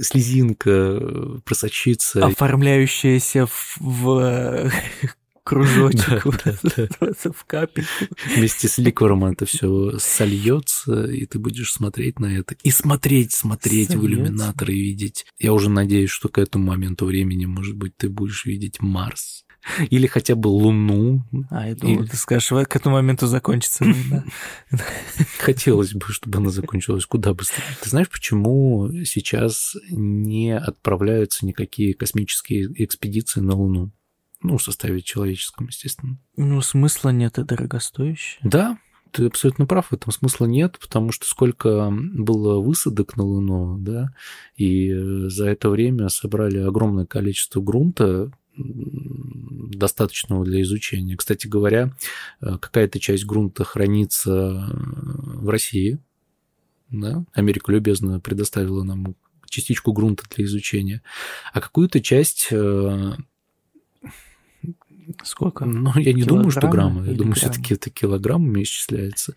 слезинка просочится. Оформляющаяся в, в кружочек да, да, да. в капельку. Вместе с ликором это все сольется, и ты будешь смотреть на это. И смотреть, смотреть Сольется. в иллюминатор и видеть. Я уже надеюсь, что к этому моменту времени, может быть, ты будешь видеть Марс. Или хотя бы Луну. А, я думал, и... ты скажешь, к этому моменту закончится война. Хотелось бы, чтобы она закончилась куда быстрее. Ты знаешь, почему сейчас не отправляются никакие космические экспедиции на Луну? Ну, в составе человеческом, естественно. Ну, смысла нет, это дорогостоящее. Да, ты абсолютно прав, в этом смысла нет, потому что сколько было высадок на Луну, да, и за это время собрали огромное количество грунта, достаточного для изучения. Кстати говоря, какая-то часть грунта хранится в России. Да? Америка любезно предоставила нам частичку грунта для изучения, а какую-то часть э, Сколько? Ну, я не думаю, что граммы. Я думаю, все-таки это килограммами исчисляется.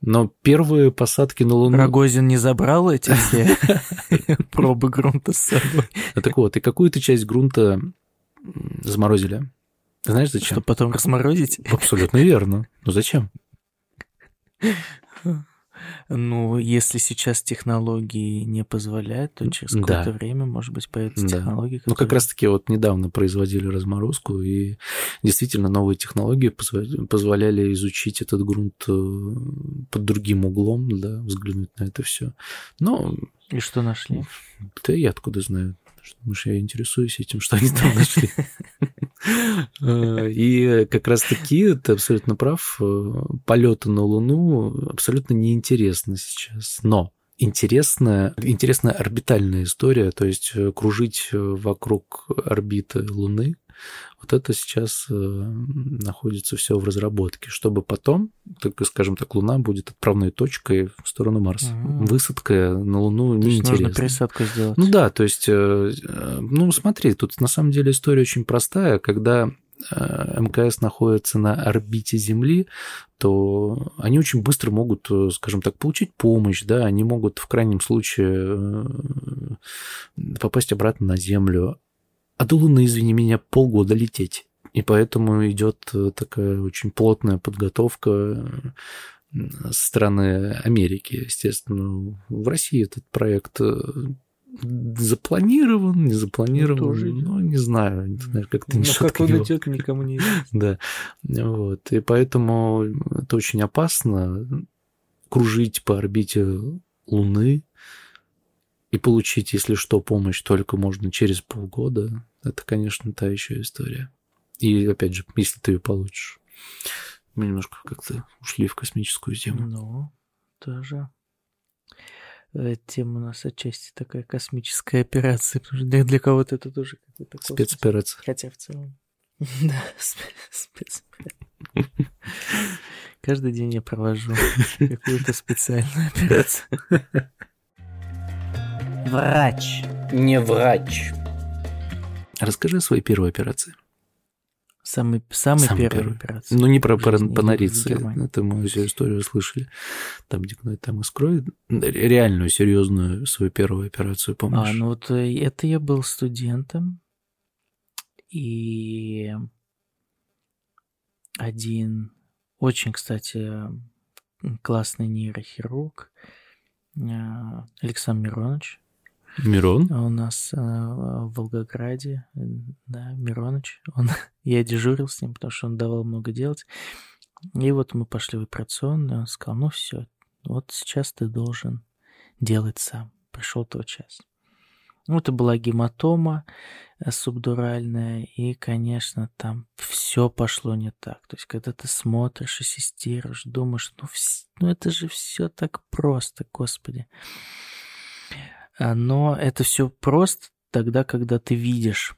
Но первые посадки на Луну... Рогозин не забрал эти все пробы грунта с собой. А так вот, и какую-то часть грунта заморозили. Знаешь, зачем? Чтобы потом разморозить? Абсолютно верно. Но зачем? Ну, если сейчас технологии не позволяют, то через какое-то время, может быть, появятся да. технологии. Которые... Ну, как раз-таки вот недавно производили разморозку, и действительно новые технологии позволяли изучить этот грунт э, под другим углом, да, взглянуть на это все. Но... И что нашли? Да я откуда знаю. Потому что я интересуюсь этим, что они там нашли. Э, и как раз-таки, ты абсолютно прав, э, полеты на Луну абсолютно неинтересны сейчас. Но интересная, интересная орбитальная история, то есть э, кружить вокруг орбиты Луны, вот это сейчас э, находится все в разработке, чтобы потом, только, скажем так, Луна будет отправной точкой в сторону Марса. Угу. Высадка на Луну неинтересна. Нужно присадку сделать. Ну да, то есть, э, ну смотри, тут на самом деле история очень простая, когда э, МКС находится на орбите Земли, то они очень быстро могут, скажем так, получить помощь, да, они могут в крайнем случае попасть обратно на Землю. А до Луны, извини меня, полгода лететь. И поэтому идет э, такая очень плотная подготовка э, со стороны Америки, естественно. В России этот проект э, запланирован, не запланирован, ну, тоже, ну не знаю, не знаю, как-то не как он идет, никому не Да, вот, и поэтому это очень опасно кружить по орбите Луны, и получить, если что, помощь только можно через полгода, это, конечно, та еще история. И, опять же, если ты ее получишь. Мы немножко как-то ушли в космическую тему. Ну, тоже. Э, тема у нас отчасти такая космическая операция, потому что для, для кого-то это тоже какой-то Спецоперация. Хотя в целом... Да, спецоперация. Каждый день я провожу какую-то специальную операцию. Врач. Не врач. Расскажи о своей первой операции. Самый, самый, самый первый, первый операция. Ну, не про паранорицию. Это мы всю историю слышали. Там, где там искроет. Реальную, серьезную свою первую операцию, помнишь? А, ну вот э, это я был студентом. И один очень, кстати, классный нейрохирург э, Александр Миронович Мирон? А у нас э, в Волгограде, да, Мироныч. Он, я дежурил с ним, потому что он давал много делать. И вот мы пошли в операционную, он сказал, ну все, вот сейчас ты должен делать сам. Пришел тот час. Ну, это была гематома э, субдуральная, и, конечно, там все пошло не так. То есть, когда ты смотришь, ассистируешь, думаешь, ну, вс... ну это же все так просто, господи. А, но это все просто тогда, когда ты видишь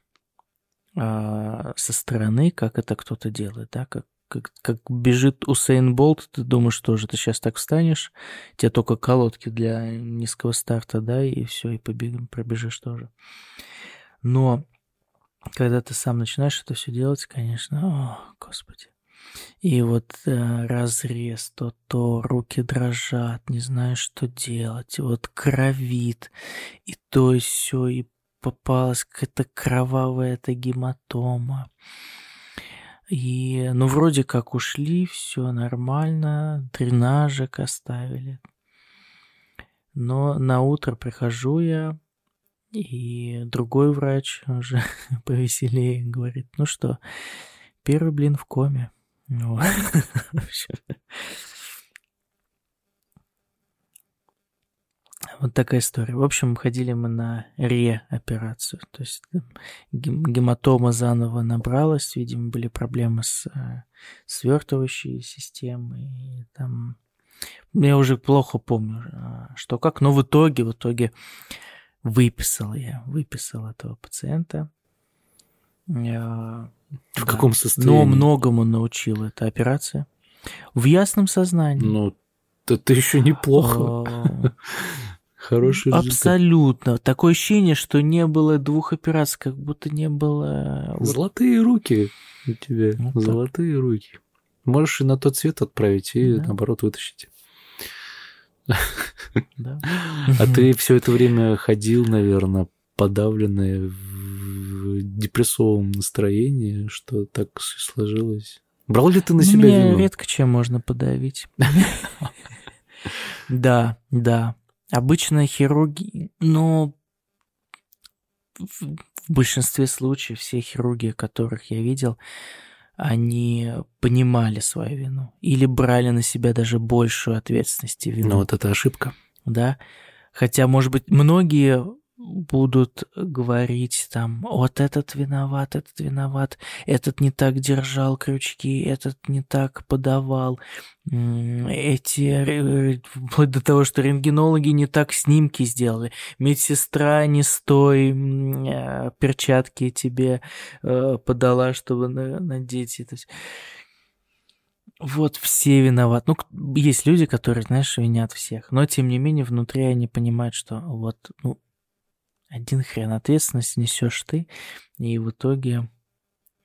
а, со стороны, как это кто-то делает, да, как как, как бежит Усейн Болт, ты думаешь, тоже ты сейчас так встанешь, тебе только колодки для низкого старта, да, и все, и побег, пробежишь тоже. Но когда ты сам начинаешь это все делать, конечно, о, господи. И вот э, разрез, то то руки дрожат, не знаешь, что делать, вот кровит, и то и все, и попалась какая-то кровавая эта гематома. И, ну, вроде как ушли, все нормально, тренажик оставили. Но на утро прихожу я, и другой врач уже повеселее говорит, ну что, первый блин в коме. Ну, Вот такая история. В общем, ходили мы на ре-операцию. То есть гематома заново набралась, видимо, были проблемы с э, свертывающей системой. И там... Я уже плохо помню, а, что как, но в итоге, в итоге выписал я, выписал этого пациента. Я, в да. каком состоянии? Но многому научила эта операция. В ясном сознании. Ну, это еще неплохо. А, Хороший результат. Абсолютно. Такое ощущение, что не было двух операций, как будто не было... Золотые руки у тебя. Вот Золотые так. руки. Можешь и на тот цвет отправить, и да. наоборот вытащить. Да. А ты все это время ходил, наверное, подавленный в депрессовом настроении, что так сложилось. Брал ли ты на ну, себя меня вину? редко чем можно подавить. Да, да. Обычно хирурги, но в большинстве случаев все хирурги, которых я видел, они понимали свою вину или брали на себя даже большую ответственность и вину. Но вот это ошибка. Да. Хотя, может быть, многие будут говорить там, вот этот виноват, этот виноват, этот не так держал крючки, этот не так подавал, эти, вплоть до того, что рентгенологи не так снимки сделали, медсестра не с той э, перчатки тебе э, подала, чтобы надеть. это. вот все виноваты. Ну, есть люди, которые, знаешь, винят всех. Но, тем не менее, внутри они понимают, что вот, ну, один хрен ответственность несешь ты, и в итоге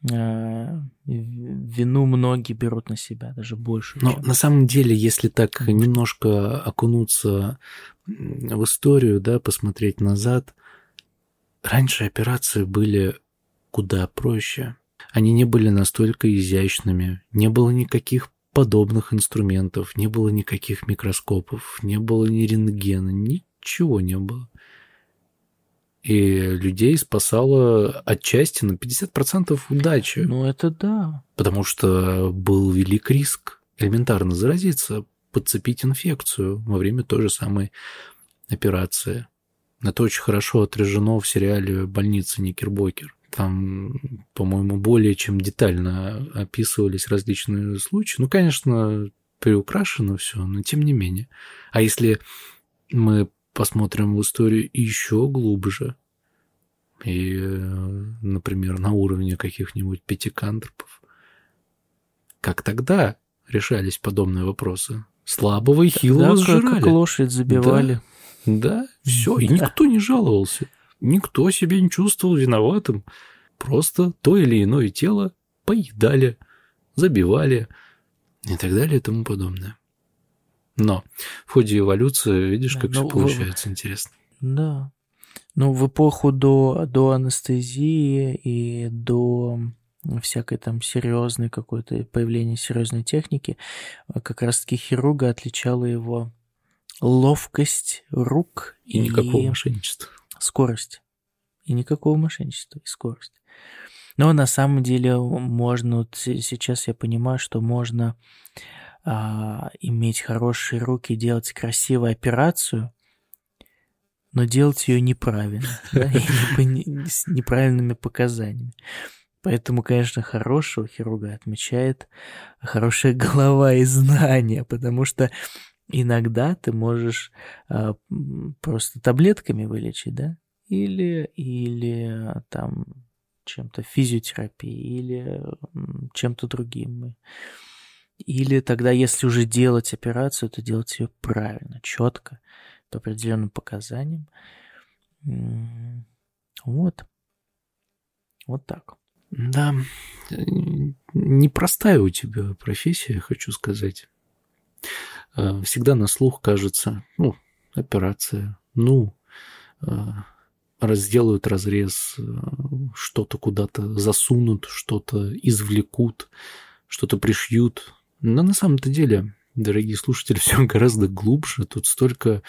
э, вину многие берут на себя, даже больше. Но чем... на самом деле, если так немножко окунуться в историю, да, посмотреть назад, раньше операции были куда проще. Они не были настолько изящными, не было никаких подобных инструментов, не было никаких микроскопов, не было ни рентгена, ничего не было. И людей спасало отчасти на 50% удачи. Ну, это да. Потому что был велик риск элементарно заразиться, подцепить инфекцию во время той же самой операции. Это очень хорошо отражено в сериале «Больница Никербокер». Там, по-моему, более чем детально описывались различные случаи. Ну, конечно, приукрашено все, но тем не менее. А если мы посмотрим в историю еще глубже, и, например, на уровне каких-нибудь пятикантропов, как тогда решались подобные вопросы? Слабого и хилого да, сжирали. как лошадь забивали. Да, да все, и никто не жаловался. Никто себя не чувствовал виноватым. Просто то или иное тело поедали, забивали и так далее и тому подобное. Но в ходе эволюции, видишь, да, как все получается интересно. Да. Ну, в эпоху до, до анестезии и до всякой там серьезной какой-то появления серьезной техники, э, как раз-таки хирурга отличала его ловкость рук и, и никакого мошенничества. Скорость. И никакого мошенничества, и скорость. Но на самом деле можно, вот сейчас я понимаю, что можно а, иметь хорошие руки, делать красивую операцию, но делать ее неправильно, с неправильными показаниями. Поэтому, конечно, хорошего хирурга отмечает хорошая голова и знания, потому что иногда ты можешь а, просто таблетками вылечить, да, или, или там чем-то физиотерапией, или чем-то другим. Или тогда, если уже делать операцию, то делать ее правильно, четко, по определенным показаниям. Вот. Вот так. Да, непростая у тебя профессия, хочу сказать. А, всегда на слух кажется, ну, операция, ну, а, разделают разрез, а, что-то куда-то засунут, что-то извлекут, что-то пришьют. Но на самом-то деле дорогие слушатели, все гораздо глубже. Тут столько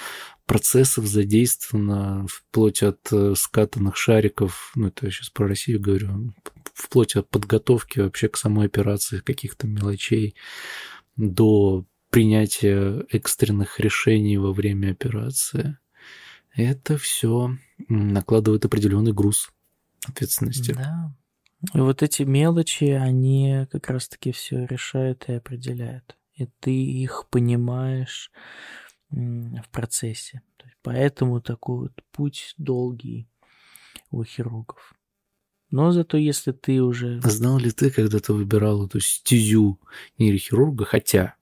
процессов задействовано, вплоть от э, скатанных шариков, ну, это я сейчас про Россию говорю, вплоть от подготовки вообще к самой операции, каких-то мелочей, до принятия экстренных решений во время операции. Это все накладывает определенный груз ответственности. Да. И вот эти мелочи, они как раз-таки все решают и определяют и ты их понимаешь в процессе. Поэтому такой вот путь долгий у хирургов. Но зато если ты уже... Знал ли ты, когда ты выбирал эту стезю нейрохирурга, хотя,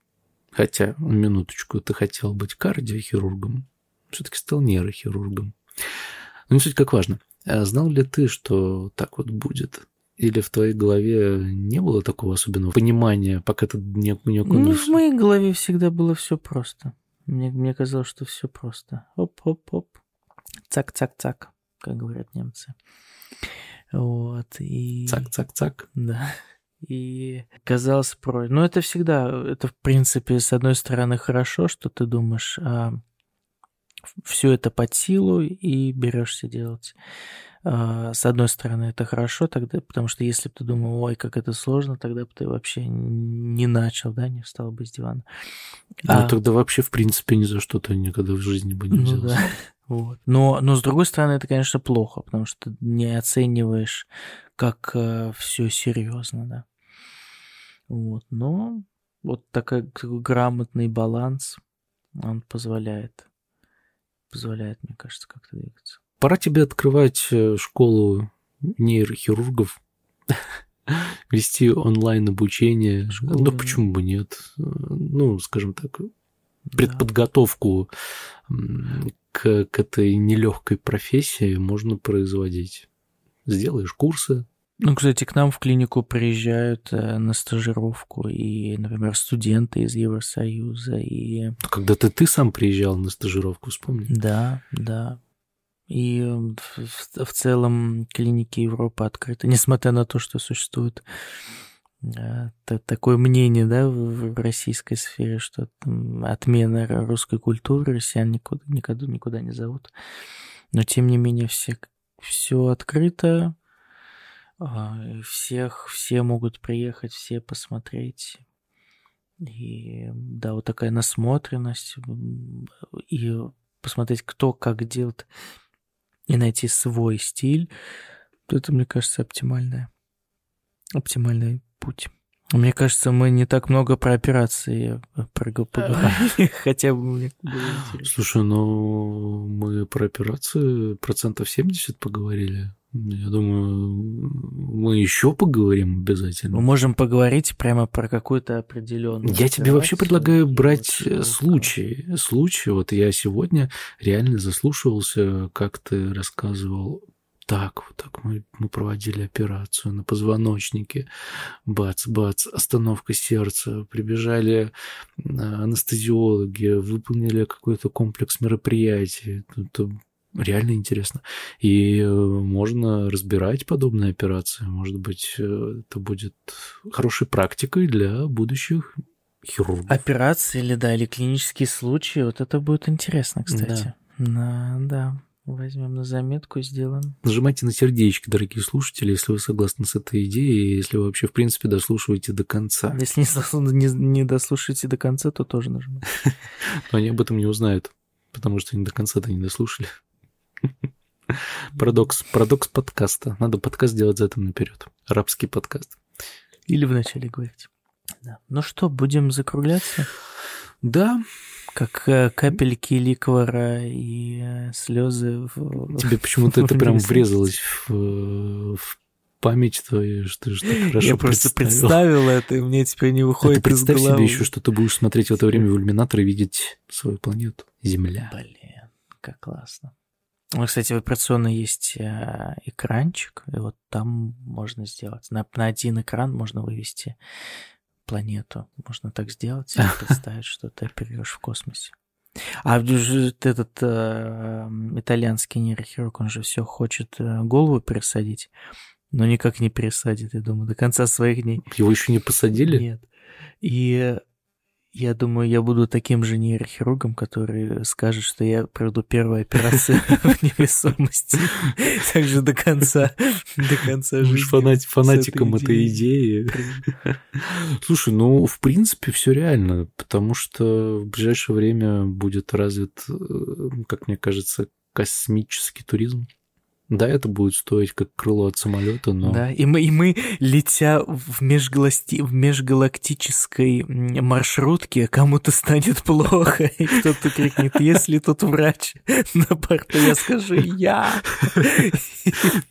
хотя, минуточку, ты хотел быть кардиохирургом, все-таки стал нейрохирургом. Но не суть как важно. А знал ли ты, что так вот будет? Или в твоей голове не было такого особенного понимания, пока ты не, не Ну, в моей голове всегда было все просто. Мне, мне казалось, что все просто. Оп-оп-оп. Цак-цак-цак, как говорят немцы. Вот, и... Цак-цак-цак. Да. И казалось про... Ну, это всегда, это, в принципе, с одной стороны, хорошо, что ты думаешь, а, все это под силу и берешься делать. А, с одной стороны, это хорошо тогда, потому что если бы ты думал, ой, как это сложно, тогда бы ты вообще не начал, да, не встал бы с дивана. Ну, а... тогда вообще, в принципе, ни за что ты никогда в жизни бы не ну взялся. Ну, да. Вот. Но, но с другой стороны, это, конечно, плохо, потому что ты не оцениваешь, как э, все серьезно, да. Вот. Но вот такой, такой грамотный баланс, он позволяет, позволяет, мне кажется, как-то двигаться. Пора тебе открывать э, школу нейрохирургов, вести онлайн обучение. Школу, ну, почему бы нет? Ну, скажем так, предподготовку к, к этой нелегкой профессии можно производить. Сделаешь курсы. Ну, кстати, к нам в клинику приезжают э, на стажировку и, например, студенты из Евросоюза. И... Когда-то ты сам приезжал на стажировку, вспомни. Да, да. И в, в целом клиники Европы открыты, несмотря на то, что существует э, такое мнение да, в российской сфере, что отмена русской культуры россиян никуда, никуда, никуда не зовут. Но тем не менее все, все открыто, а, всех, все могут приехать, все посмотреть. И да, вот такая насмотренность, и посмотреть, кто как делает и найти свой стиль, то это, мне кажется, оптимальная, оптимальный путь. Мне кажется, мы не так много про операции поговорили, хотя бы мне было интересно. Слушай, ну мы про операции процентов 70 поговорили. Я думаю, мы еще поговорим обязательно. Мы можем поговорить прямо про какую-то определенную. Я тебе вообще предлагаю брать случаи. Случаи. Вот я сегодня реально заслушивался, как ты рассказывал так, вот так мы, мы проводили операцию на позвоночнике. Бац, бац, остановка сердца. Прибежали а, анестезиологи, выполнили какой-то комплекс мероприятий. Это реально интересно. И э, можно разбирать подобные операции. Может быть, э, это будет хорошей практикой для будущих хирургов. Операции или, да, или клинические случаи. Вот это будет интересно, кстати. Да, да. да. Возьмем на заметку, сделаем. Нажимайте на сердечки, дорогие слушатели, если вы согласны с этой идеей, если вы вообще, в принципе, дослушиваете до конца. Если не, не, не дослушаете до конца, то тоже нажимайте. Но они об этом не узнают, потому что они до конца-то не дослушали. Парадокс, парадокс подкаста. Надо подкаст делать за этим наперед. Арабский подкаст. Или вначале говорить. Да. Ну что, будем закругляться? Да. Как э, капельки ликвора и э, слезы. В... Тебе почему-то это прям врезалось в, в память твою, что же так хорошо Я просто представил это, и мне теперь не выходит а ты представь из головы. себе еще, что ты будешь смотреть в это время в иллюминатор и видеть свою планету, Земля. Блин, как классно. Ну, кстати, в операционной есть э, экранчик, и вот там можно сделать. На, на один экран можно вывести планету. Можно так сделать и представить, что ты оперируешь в космосе. А этот э, итальянский нейрохирург, он же все хочет э, голову пересадить, но никак не пересадит, я думаю, до конца своих дней. Его еще не посадили? Нет. И я думаю, я буду таким же нейрохирургом, который скажет, что я проведу первую операцию в невесомости. Также до конца, до конца жизни. Фанат, фанатиком этой идеи. Слушай, ну, в принципе, все реально, потому что в ближайшее время будет развит, э, как мне кажется, космический туризм. Да, это будет стоить как крыло от самолета, но... Да, и мы, и мы летя в, межгалакти... в межгалактической маршрутке, кому-то станет плохо, и кто-то крикнет, если тут врач на борту, я скажу, я.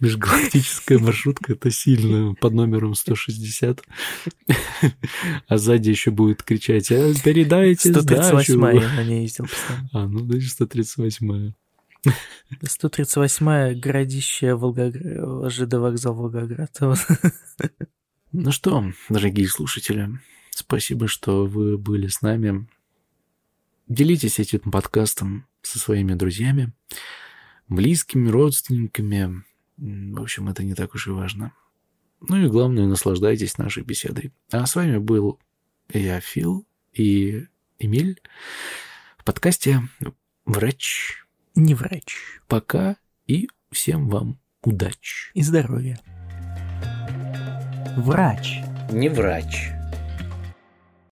Межгалактическая маршрутка, это сильно, под номером 160. А сзади еще будет кричать, а, передайте 138 я на ней ездил постоянно. А, ну, значит, 138 138-е городище Волгоград, ЖД вокзал Волгоград. Ну что, дорогие слушатели, спасибо, что вы были с нами. Делитесь этим подкастом со своими друзьями, близкими, родственниками. В общем, это не так уж и важно. Ну и главное, наслаждайтесь нашей беседой. А с вами был я, Фил и Эмиль в подкасте «Врач не врач. Пока и всем вам удачи. И здоровья. Врач. Не врач.